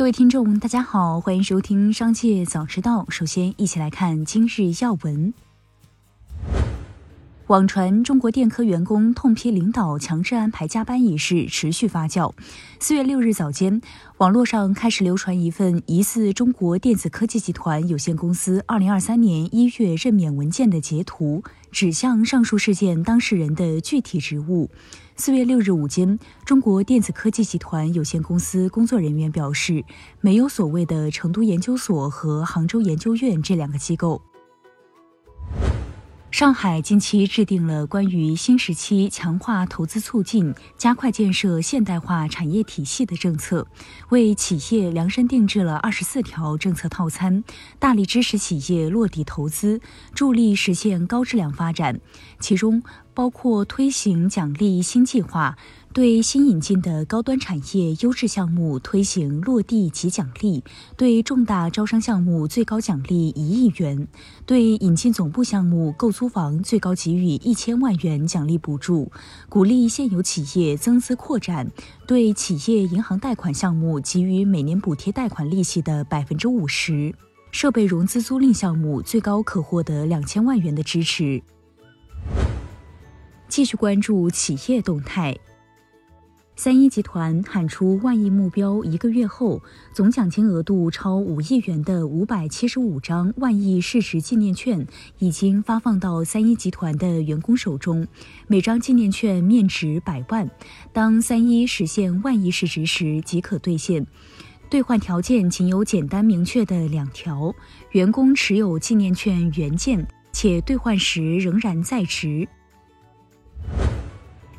各位听众，大家好，欢迎收听《商界早知道》。首先，一起来看今日要闻。网传中国电科员工痛批领导强制安排加班一事持续发酵。四月六日早间，网络上开始流传一份疑似中国电子科技集团有限公司二零二三年一月任免文件的截图，指向上述事件当事人的具体职务。四月六日午间，中国电子科技集团有限公司工作人员表示，没有所谓的成都研究所和杭州研究院这两个机构。上海近期制定了关于新时期强化投资促进、加快建设现代化产业体系的政策，为企业量身定制了二十四条政策套餐，大力支持企业落地投资，助力实现高质量发展。其中包括推行奖励新计划。对新引进的高端产业优质项目推行落地及奖励，对重大招商项目最高奖励一亿元，对引进总部项目购租房最高给予一千万元奖励补助，鼓励现有企业增资扩展，对企业银行贷款项目给予每年补贴贷款利息的百分之五十，设备融资租赁项目最高可获得两千万元的支持。继续关注企业动态。三一集团喊出万亿目标，一个月后，总奖金额度超五亿元的五百七十五张万亿市值纪念券已经发放到三一集团的员工手中，每张纪念券面值百万，当三一实现万亿市值时即可兑现。兑换条件仅有简单明确的两条：员工持有纪念券原件，且兑换时仍然在职。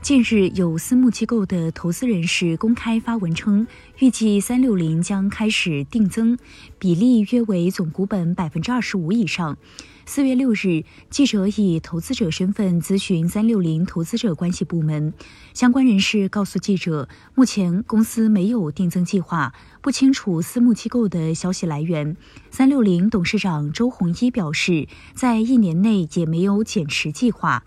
近日，有私募机构的投资人士公开发文称，预计三六零将开始定增，比例约为总股本百分之二十五以上。四月六日，记者以投资者身份咨询三六零投资者关系部门，相关人士告诉记者，目前公司没有定增计划，不清楚私募机构的消息来源。三六零董事长周鸿祎表示，在一年内也没有减持计划。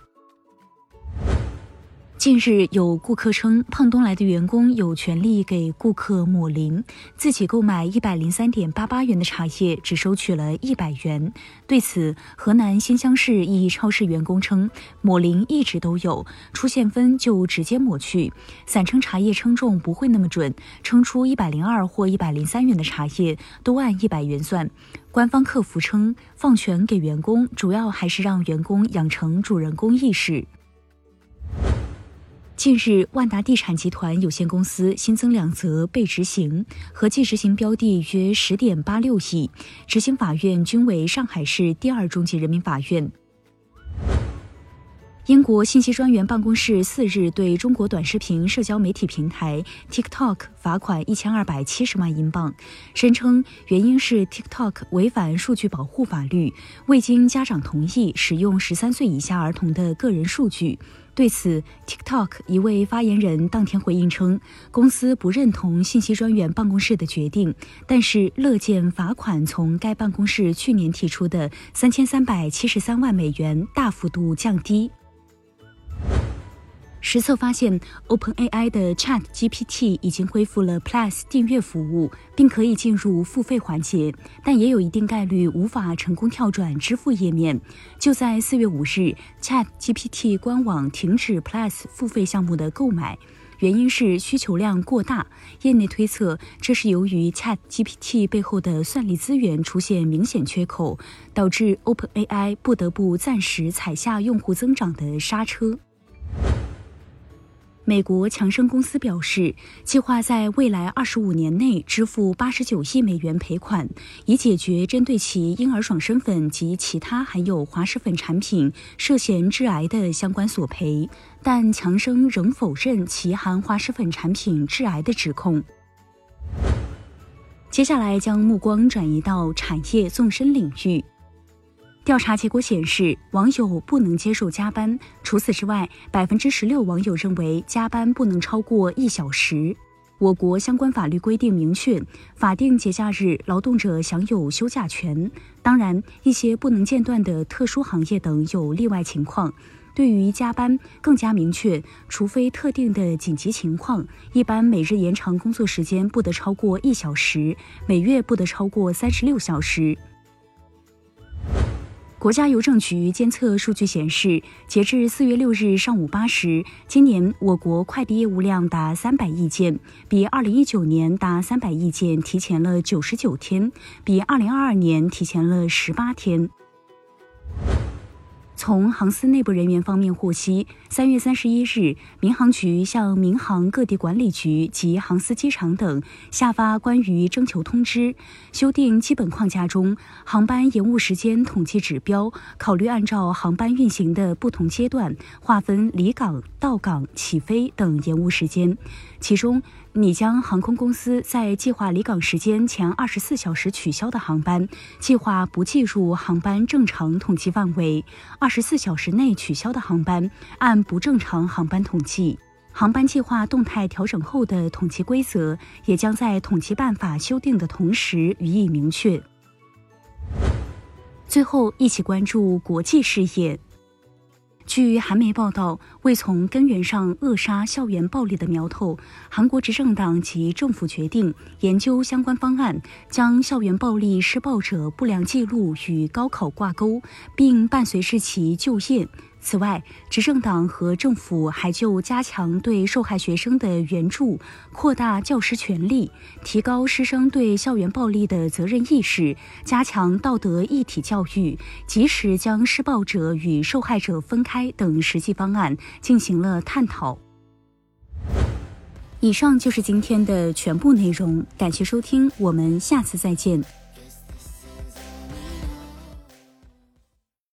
近日有顾客称，胖东来的员工有权利给顾客抹零，自己购买一百零三点八八元的茶叶，只收取了一百元。对此，河南新乡市一超市员工称，抹零一直都有，出现分就直接抹去。散称茶叶称重不会那么准，称出一百零二或一百零三元的茶叶都按一百元算。官方客服称，放权给员工，主要还是让员工养成主人公意识。近日，万达地产集团有限公司新增两则被执行，合计执行标的约十点八六亿，执行法院均为上海市第二中级人民法院。英国信息专员办公室四日对中国短视频社交媒体平台 TikTok 罚款一千二百七十万英镑，声称原因是 TikTok 违反数据保护法律，未经家长同意使用十三岁以下儿童的个人数据。对此，TikTok 一位发言人当天回应称，公司不认同信息专员办公室的决定，但是乐见罚款从该办公室去年提出的三千三百七十三万美元大幅度降低。实测发现，OpenAI 的 ChatGPT 已经恢复了 Plus 订阅服务，并可以进入付费环节，但也有一定概率无法成功跳转支付页面。就在四月五日，ChatGPT 官网停止 Plus 付费项目的购买，原因是需求量过大。业内推测，这是由于 ChatGPT 背后的算力资源出现明显缺口，导致 OpenAI 不得不暂时踩下用户增长的刹车。美国强生公司表示，计划在未来二十五年内支付八十九亿美元赔款，以解决针对其婴儿爽身粉及其他含有滑石粉产品涉嫌致癌的相关索赔。但强生仍否认其含滑石粉产品致癌的指控。接下来将目光转移到产业纵深领域。调查结果显示，网友不能接受加班。除此之外，百分之十六网友认为加班不能超过一小时。我国相关法律规定明确，法定节假日劳动者享有休假权。当然，一些不能间断的特殊行业等有例外情况。对于加班更加明确，除非特定的紧急情况，一般每日延长工作时间不得超过一小时，每月不得超过三十六小时。国家邮政局监测数据显示，截至四月六日上午八时，今年我国快递业务量达三百亿件，比二零一九年达三百亿件提前了九十九天，比二零二二年提前了十八天。从航司内部人员方面获悉，三月三十一日，民航局向民航各地管理局及航司机场等下发关于征求通知，修订基本框架中航班延误时间统计指标，考虑按照航班运行的不同阶段划分离港、到港、起飞等延误时间，其中。拟将航空公司在计划离港时间前二十四小时取消的航班，计划不计入航班正常统计范围；二十四小时内取消的航班，按不正常航班统计。航班计划动态调整后的统计规则，也将在统计办法修订的同时予以明确。最后，一起关注国际事业。据韩媒报道，为从根源上扼杀校园暴力的苗头，韩国执政党及政府决定研究相关方案，将校园暴力施暴者不良记录与高考挂钩，并伴随至其就业。此外，执政党和政府还就加强对受害学生的援助、扩大教师权利、提高师生对校园暴力的责任意识、加强道德一体教育、及时将施暴者与受害者分开等实际方案进行了探讨。以上就是今天的全部内容，感谢收听，我们下次再见。